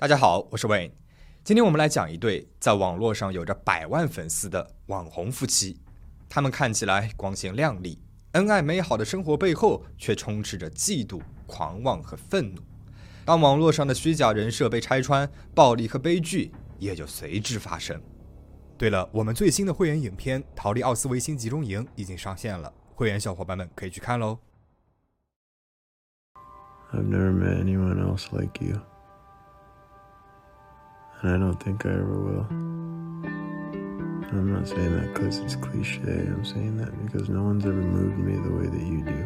大家好，我是 Wayne。今天我们来讲一对在网络上有着百万粉丝的网红夫妻。他们看起来光鲜亮丽、恩爱美好的生活背后，却充斥着嫉妒、狂妄和愤怒。当网络上的虚假人设被拆穿，暴力和悲剧也就随之发生。对了，我们最新的会员影片《逃离奥斯维辛集中营》已经上线了，会员小伙伴们可以去看喽。I've never met anyone else like you. And I don't think I ever will. I'm not saying that because it's cliche. I'm saying that because no one's ever moved me the way that you do.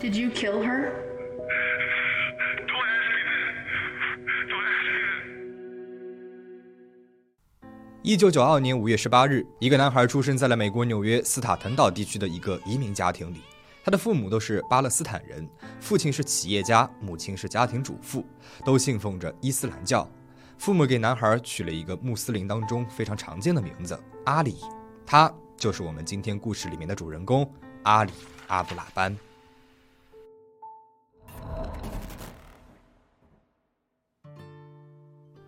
Did you kill her? Don't ask me that. Don't ask me that. 一九九二年五月十八日，一个男孩出生在了美国纽约斯塔滕岛地区的一个移民家庭里。 他的父母都是巴勒斯坦人，父亲是企业家，母亲是家庭主妇，都信奉着伊斯兰教。父母给男孩取了一个穆斯林当中非常常见的名字阿里，他就是我们今天故事里面的主人公阿里阿布拉班。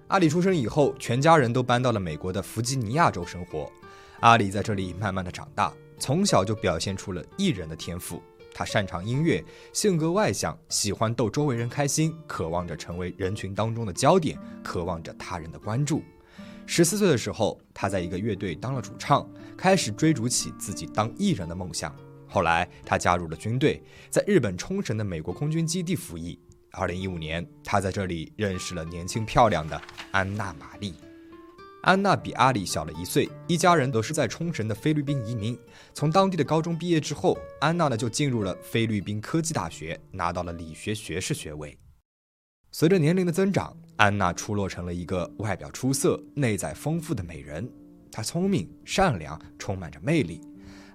阿里出生以后，全家人都搬到了美国的弗吉尼亚州生活。阿里在这里慢慢的长大，从小就表现出了艺人的天赋。他擅长音乐，性格外向，喜欢逗周围人开心，渴望着成为人群当中的焦点，渴望着他人的关注。十四岁的时候，他在一个乐队当了主唱，开始追逐起自己当艺人的梦想。后来，他加入了军队，在日本冲绳的美国空军基地服役。二零一五年，他在这里认识了年轻漂亮的安娜·玛丽。安娜比阿里小了一岁，一家人都是在冲绳的菲律宾移民。从当地的高中毕业之后，安娜呢就进入了菲律宾科技大学，拿到了理学学士学位。随着年龄的增长，安娜出落成了一个外表出色、内在丰富的美人。她聪明、善良，充满着魅力。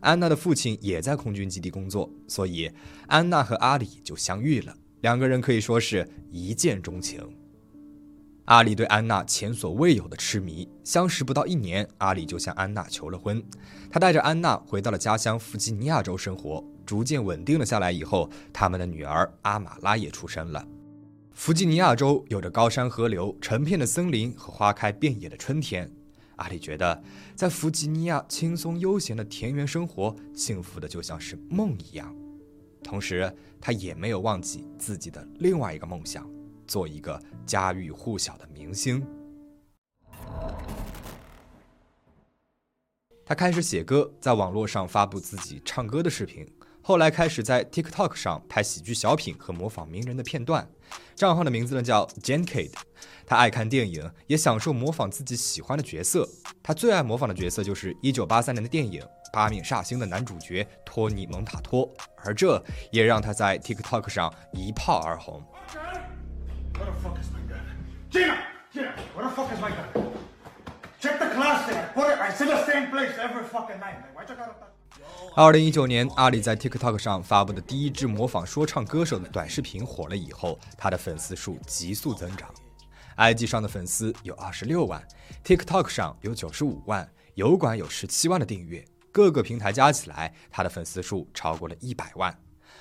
安娜的父亲也在空军基地工作，所以安娜和阿里就相遇了。两个人可以说是一见钟情。阿里对安娜前所未有的痴迷，相识不到一年，阿里就向安娜求了婚。他带着安娜回到了家乡弗吉尼亚州生活，逐渐稳定了下来。以后，他们的女儿阿玛拉也出生了。弗吉尼亚州有着高山河流、成片的森林和花开遍野的春天。阿里觉得，在弗吉尼亚轻松悠闲的田园生活，幸福的就像是梦一样。同时，他也没有忘记自己的另外一个梦想。做一个家喻户晓的明星。他开始写歌，在网络上发布自己唱歌的视频，后来开始在 TikTok 上拍喜剧小品和模仿名人的片段。账号的名字呢叫 Jen Kid。他爱看电影，也享受模仿自己喜欢的角色。他最爱模仿的角色就是1983年的电影《八面煞星》的男主角托尼·蒙塔托，而这也让他在 TikTok 上一炮而红。Where the fuck is my gun? Gina! Gina! Where the fuck is my gun? Check the closet. Put it. It's in the same place every fucking night. Man. Why you gotta touch? 二零一九年，阿里在 TikTok 上发布的第一支模仿说唱歌手的短视频火了以后，他的粉丝数急速增长。IG 上的粉丝有二十六万，TikTok 上有九十五万，油管有十七万的订阅，各个平台加起来，他的粉丝数超过了一百万。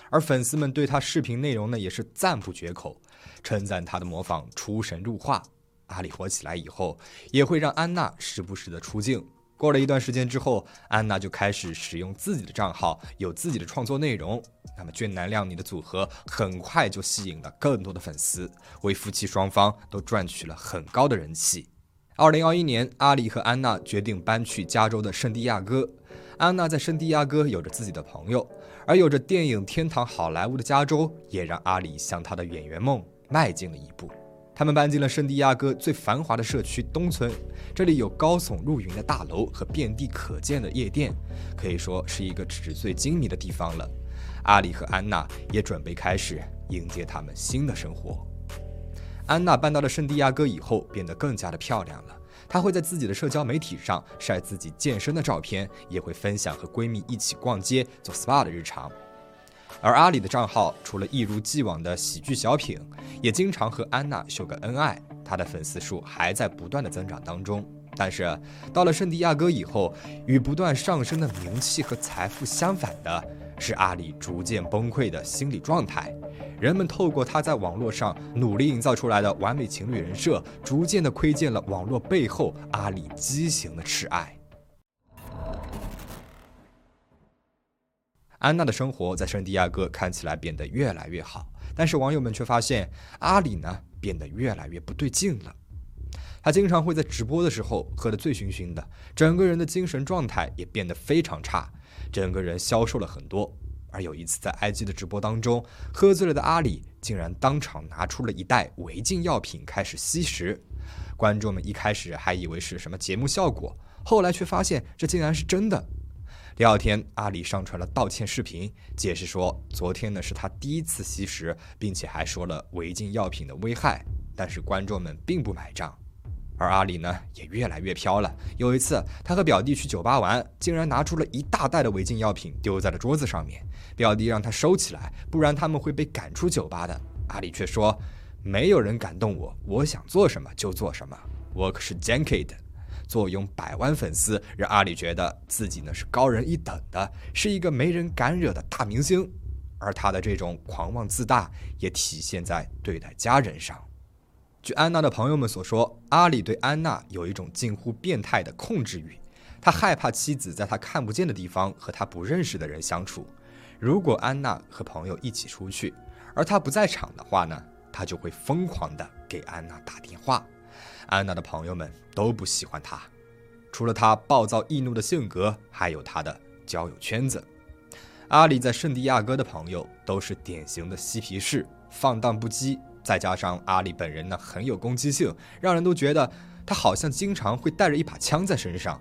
而粉丝们对他视频内容呢，也是赞不绝口，称赞他的模仿出神入化。阿里火起来以后，也会让安娜时不时的出镜。过了一段时间之后，安娜就开始使用自己的账号，有自己的创作内容。那么俊男靓女的组合很快就吸引了更多的粉丝，为夫妻双方都赚取了很高的人气。二零二一年，阿里和安娜决定搬去加州的圣地亚哥。安娜在圣地亚哥有着自己的朋友，而有着电影天堂好莱坞的加州，也让阿里向他的演员梦迈进了一步。他们搬进了圣地亚哥最繁华的社区东村，这里有高耸入云的大楼和遍地可见的夜店，可以说是一个纸醉金迷的地方了。阿里和安娜也准备开始迎接他们新的生活。安娜搬到了圣地亚哥以后，变得更加的漂亮了。她会在自己的社交媒体上晒自己健身的照片，也会分享和闺蜜一起逛街、做 SPA 的日常。而阿里的账号除了一如既往的喜剧小品，也经常和安娜秀个恩爱。他的粉丝数还在不断的增长当中。但是到了圣地亚哥以后，与不断上升的名气和财富相反的是阿里逐渐崩溃的心理状态。人们透过他在网络上努力营造出来的完美情侣人设，逐渐的窥见了网络背后阿里畸形的痴爱。安娜的生活在圣地亚哥看起来变得越来越好，但是网友们却发现阿里呢变得越来越不对劲了。他经常会在直播的时候喝得醉醺醺的，整个人的精神状态也变得非常差，整个人消瘦了很多。而有一次在 IG 的直播当中，喝醉了的阿里竟然当场拿出了一袋违禁药品开始吸食，观众们一开始还以为是什么节目效果，后来却发现这竟然是真的。第二天，阿里上传了道歉视频，解释说昨天呢是他第一次吸食，并且还说了违禁药品的危害。但是观众们并不买账，而阿里呢也越来越飘了。有一次，他和表弟去酒吧玩，竟然拿出了一大袋的违禁药品丢在了桌子上面，表弟让他收起来，不然他们会被赶出酒吧的。阿里却说：“没有人敢动我，我想做什么就做什么，我可是 Jankid。”坐拥百万粉丝，让阿里觉得自己呢是高人一等的，是一个没人敢惹的大明星。而他的这种狂妄自大，也体现在对待家人上。据安娜的朋友们所说，阿里对安娜有一种近乎变态的控制欲，他害怕妻子在他看不见的地方和他不认识的人相处。如果安娜和朋友一起出去，而他不在场的话呢，他就会疯狂的给安娜打电话。安娜的朋友们都不喜欢她，除了她暴躁易怒的性格，还有她的交友圈子。阿里在圣地亚哥的朋友都是典型的嬉皮士，放荡不羁，再加上阿里本人呢很有攻击性，让人都觉得他好像经常会带着一把枪在身上。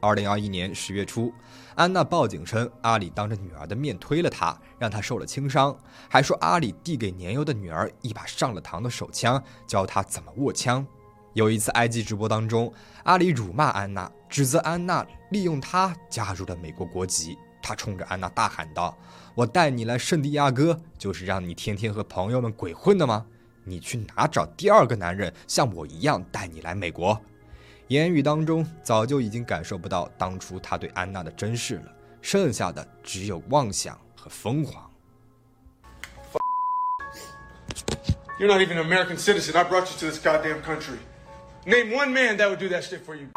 二零二一年十月初，安娜报警称阿里当着女儿的面推了她，让她受了轻伤，还说阿里递给年幼的女儿一把上了膛的手枪，教她怎么握枪。有一次 IG 直播当中，阿里辱骂安娜，指责安娜利用他加入了美国国籍。他冲着安娜大喊道：“我带你来圣地亚哥，就是让你天天和朋友们鬼混的吗？你去哪找第二个男人像我一样带你来美国？”言语当中早就已经感受不到当初他对安娜的珍视了，剩下的只有妄想和疯狂。You're not even an American citizen. I brought you to this goddamn country. Name one man that would do that shit for you.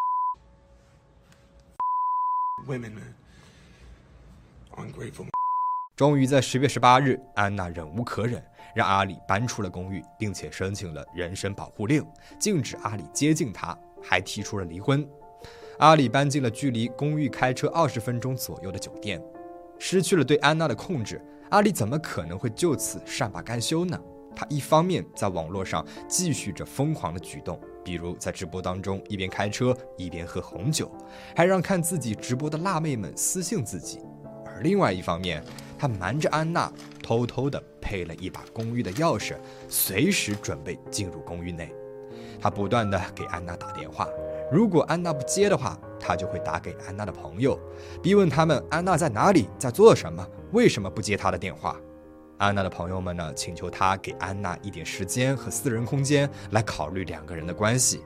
Women, man. Ungrateful. 终于在十月十八日，安娜忍无可忍，让阿里搬出了公寓，并且申请了人身保护令，禁止阿里接近她，还提出了离婚。阿里搬进了距离公寓开车二十分钟左右的酒店，失去了对安娜的控制，阿里怎么可能会就此善罢甘休呢？他一方面在网络上继续着疯狂的举动，比如在直播当中一边开车一边喝红酒，还让看自己直播的辣妹们私信自己；而另外一方面，他瞒着安娜，偷偷的配了一把公寓的钥匙，随时准备进入公寓内。他不断的给安娜打电话，如果安娜不接的话，他就会打给安娜的朋友，逼问他们安娜在哪里，在做什么，为什么不接他的电话。安娜的朋友们呢，请求他给安娜一点时间和私人空间来考虑两个人的关系。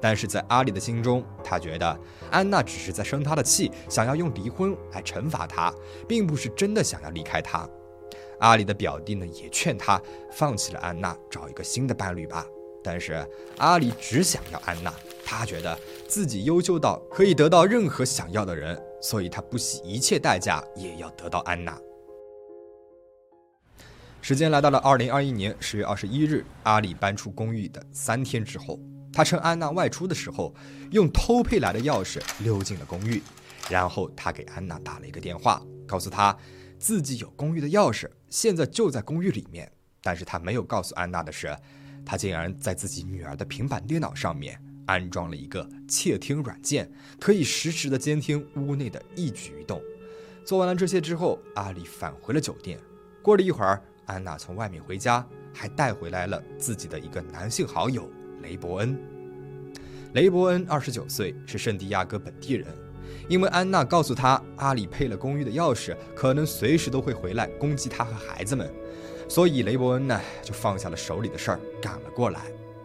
但是在阿里的心中，他觉得安娜只是在生他的气，想要用离婚来惩罚他，并不是真的想要离开他。阿里的表弟呢，也劝他放弃了安娜，找一个新的伴侣吧。但是阿里只想要安娜，他觉得自己优秀到可以得到任何想要的人，所以他不惜一切代价也要得到安娜。时间来到了二零二一年十月二十一日，阿里搬出公寓的三天之后，他趁安娜外出的时候，用偷配来的钥匙溜进了公寓，然后他给安娜打了一个电话，告诉她自己有公寓的钥匙，现在就在公寓里面。但是他没有告诉安娜的是，他竟然在自己女儿的平板电脑上面安装了一个窃听软件，可以实时的监听屋内的一举一动。做完了这些之后，阿里返回了酒店。过了一会儿。安娜从外面回家，还带回来了自己的一个男性好友雷伯恩。雷伯恩二十九岁，是圣地亚哥本地人。因为安娜告诉他阿里配了公寓的钥匙，可能随时都会回来攻击他和孩子们，所以雷伯恩呢就放下了手里的事儿赶了过来。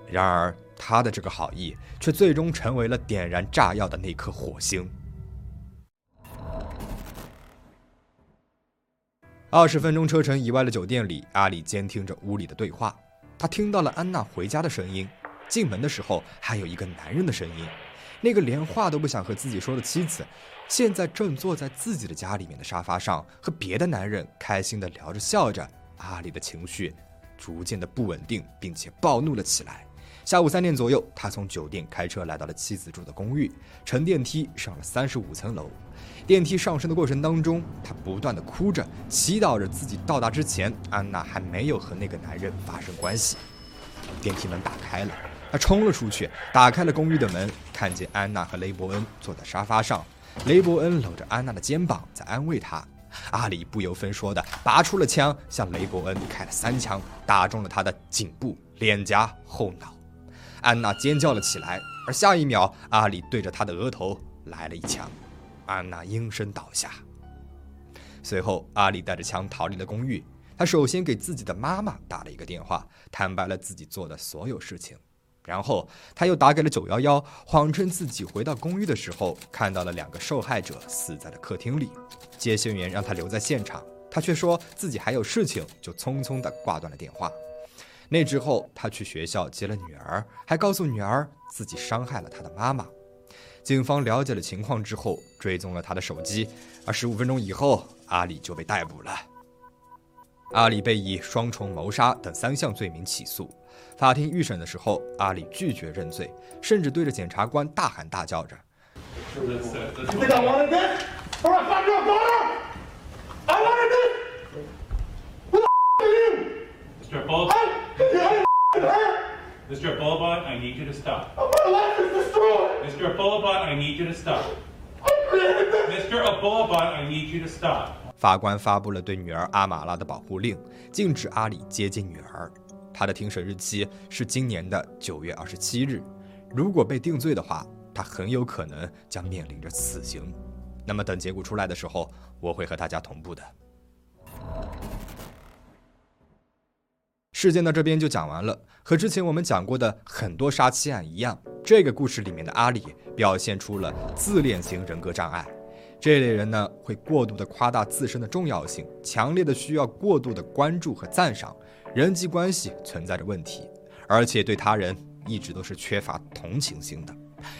然而他的这个好意却最终成为了点燃炸药的那颗火星。二十分钟车程以外的酒店里，阿里监听着屋里的对话。他听到了安娜回家的声音，进门的时候还有一个男人的声音。那个连话都不想和自己说的妻子，现在正坐在自己的家里面的沙发上，和别的男人开心的聊着笑着。阿里的情绪逐渐的不稳定，并且暴怒了起来。下午三点左右，他从酒店开车来到了妻子住的公寓，乘电梯上了三十五层楼。电梯上升的过程当中，他不断的哭着，祈祷着自己到达之前，安娜还没有和那个男人发生关系。电梯门打开了，他冲了出去，打开了公寓的门，看见安娜和雷伯恩坐在沙发上，雷伯恩搂着安娜的肩膀在安慰她。阿里不由分说的拔出了枪，向雷伯恩开了三枪，打中了他的颈部、脸颊、后脑。安娜尖叫了起来，而下一秒，阿里对着她的额头来了一枪，安娜应声倒下。随后，阿里带着枪逃离了公寓。他首先给自己的妈妈打了一个电话，坦白了自己做的所有事情，然后他又打给了九幺幺，谎称自己回到公寓的时候看到了两个受害者死在了客厅里。接线员让他留在现场，他却说自己还有事情，就匆匆地挂断了电话。那之后，他去学校接了女儿，还告诉女儿自己伤害了他的妈妈。警方了解了情况之后，追踪了他的手机，而十五分钟以后，阿里就被逮捕了。阿里被以双重谋杀等三项罪名起诉。法庭预审的时候，阿里拒绝认罪，甚至对着检察官大喊大叫着。Mr. Bulba, I need you to stop. My life is destroyed! Mr. Bulba, I need you to stop. Mr. Bulba, I need you to stop. 法官发布了对女儿阿玛拉的保护令，禁止阿里接近女儿。他的庭审日期是今年的九月二十七日。如果被定罪的话，他很有可能将面临着死刑。那么等结果出来的时候，我会和大家同步的。事件到这边就讲完了。和之前我们讲过的很多杀妻案一样，这个故事里面的阿里表现出了自恋型人格障碍。这类人呢，会过度的夸大自身的重要性，强烈的需要过度的关注和赞赏，人际关系存在着问题，而且对他人一直都是缺乏同情心的。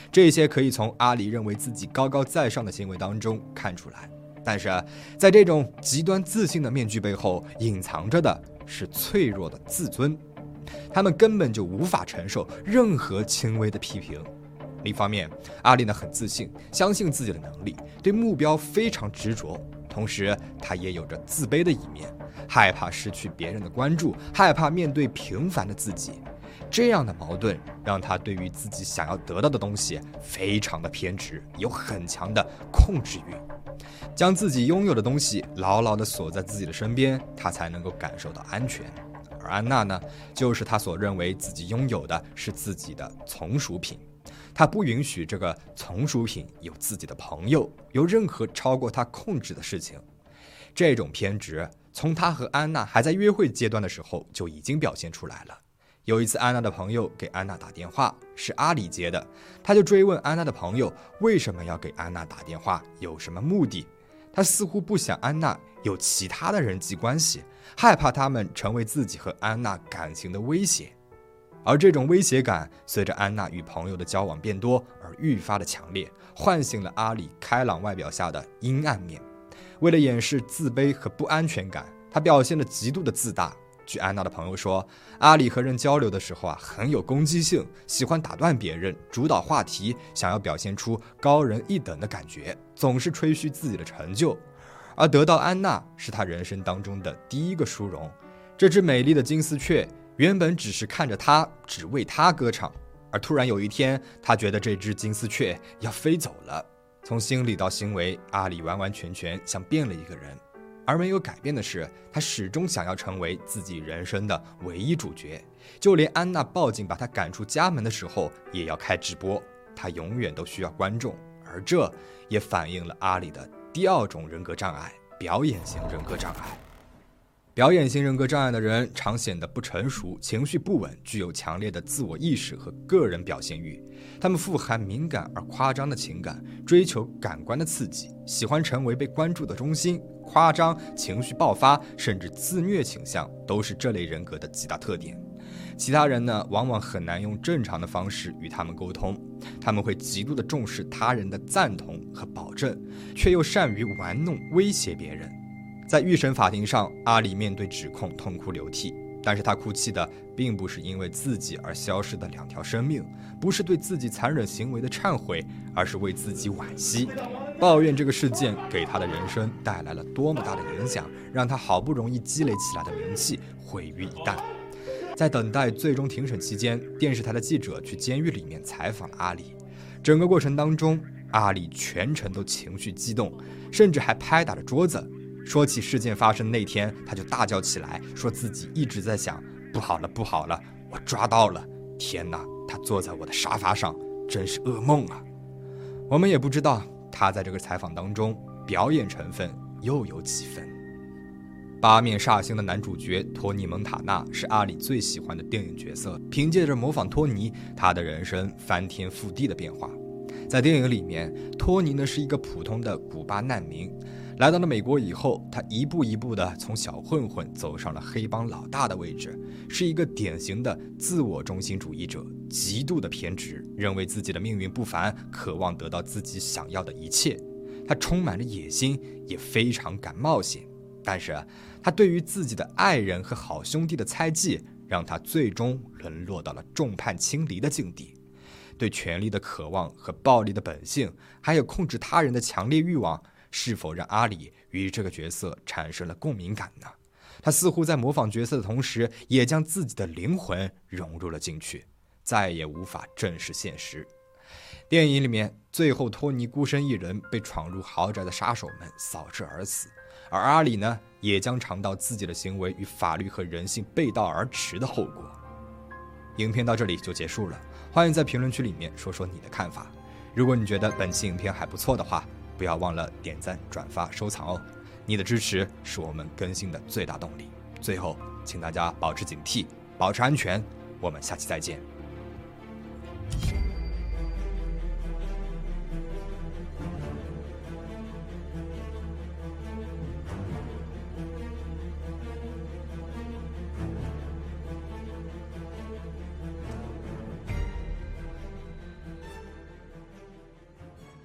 这些可以从阿里认为自己高高在上的行为当中看出来。但是在这种极端自信的面具背后，隐藏着的。是脆弱的自尊，他们根本就无法承受任何轻微的批评。另一方面，阿丽呢很自信，相信自己的能力，对目标非常执着。同时，她也有着自卑的一面，害怕失去别人的关注，害怕面对平凡的自己。这样的矛盾让他对于自己想要得到的东西非常的偏执，有很强的控制欲。将自己拥有的东西牢牢地锁在自己的身边，他才能够感受到安全。而安娜呢，就是他所认为自己拥有的是自己的从属品，他不允许这个从属品有自己的朋友，有任何超过他控制的事情。这种偏执从他和安娜还在约会阶段的时候就已经表现出来了。有一次，安娜的朋友给安娜打电话，是阿里接的，他就追问安娜的朋友为什么要给安娜打电话，有什么目的。他似乎不想安娜有其他的人际关系，害怕他们成为自己和安娜感情的威胁。而这种威胁感随着安娜与朋友的交往变多而愈发的强烈，唤醒了阿里开朗外表下的阴暗面。为了掩饰自卑和不安全感，他表现得极度的自大。据安娜的朋友说，阿里和人交流的时候啊，很有攻击性，喜欢打断别人，主导话题，想要表现出高人一等的感觉，总是吹嘘自己的成就。而得到安娜是他人生当中的第一个殊荣。这只美丽的金丝雀原本只是看着他，只为他歌唱，而突然有一天，他觉得这只金丝雀要飞走了。从心理到行为，阿里完完全全像变了一个人。而没有改变的是，他始终想要成为自己人生的唯一主角。就连安娜报警把他赶出家门的时候，也要开直播。他永远都需要观众，而这也反映了阿里的第二种人格障碍——表演型人格障碍。表演型人格障碍的人常显得不成熟、情绪不稳，具有强烈的自我意识和个人表现欲。他们富含敏感而夸张的情感，追求感官的刺激，喜欢成为被关注的中心。夸张、情绪爆发，甚至自虐倾向，都是这类人格的几大特点。其他人呢，往往很难用正常的方式与他们沟通。他们会极度的重视他人的赞同和保证，却又善于玩弄、威胁别人。在预审法庭上，阿里面对指控痛哭流涕，但是他哭泣的并不是因为自己而消失的两条生命，不是对自己残忍行为的忏悔，而是为自己惋惜，抱怨这个事件给他的人生带来了多么大的影响，让他好不容易积累起来的名气毁于一旦。在等待最终庭审期间，电视台的记者去监狱里面采访了阿里，整个过程当中，阿里全程都情绪激动，甚至还拍打着桌子。说起事件发生那天，他就大叫起来，说自己一直在想：不好了，不好了，我抓到了！天哪，他坐在我的沙发上，真是噩梦啊！我们也不知道他在这个采访当中表演成分又有几分。八面煞星的男主角托尼·蒙塔纳是阿里最喜欢的电影角色，凭借着模仿托尼，他的人生翻天覆地的变化。在电影里面，托尼呢是一个普通的古巴难民。来到了美国以后，他一步一步地从小混混走上了黑帮老大的位置，是一个典型的自我中心主义者，极度的偏执，认为自己的命运不凡，渴望得到自己想要的一切。他充满了野心，也非常敢冒险。但是，他对于自己的爱人和好兄弟的猜忌，让他最终沦落到了众叛亲离的境地。对权力的渴望和暴力的本性，还有控制他人的强烈欲望。是否让阿里与这个角色产生了共鸣感呢？他似乎在模仿角色的同时，也将自己的灵魂融入了进去，再也无法正视现实。电影里面，最后托尼孤身一人被闯入豪宅的杀手们扫射而死，而阿里呢，也将尝到自己的行为与法律和人性背道而驰的后果。影片到这里就结束了，欢迎在评论区里面说说你的看法。如果你觉得本期影片还不错的话，不要忘了点赞、转发、收藏哦！你的支持是我们更新的最大动力。最后，请大家保持警惕，保持安全。我们下期再见。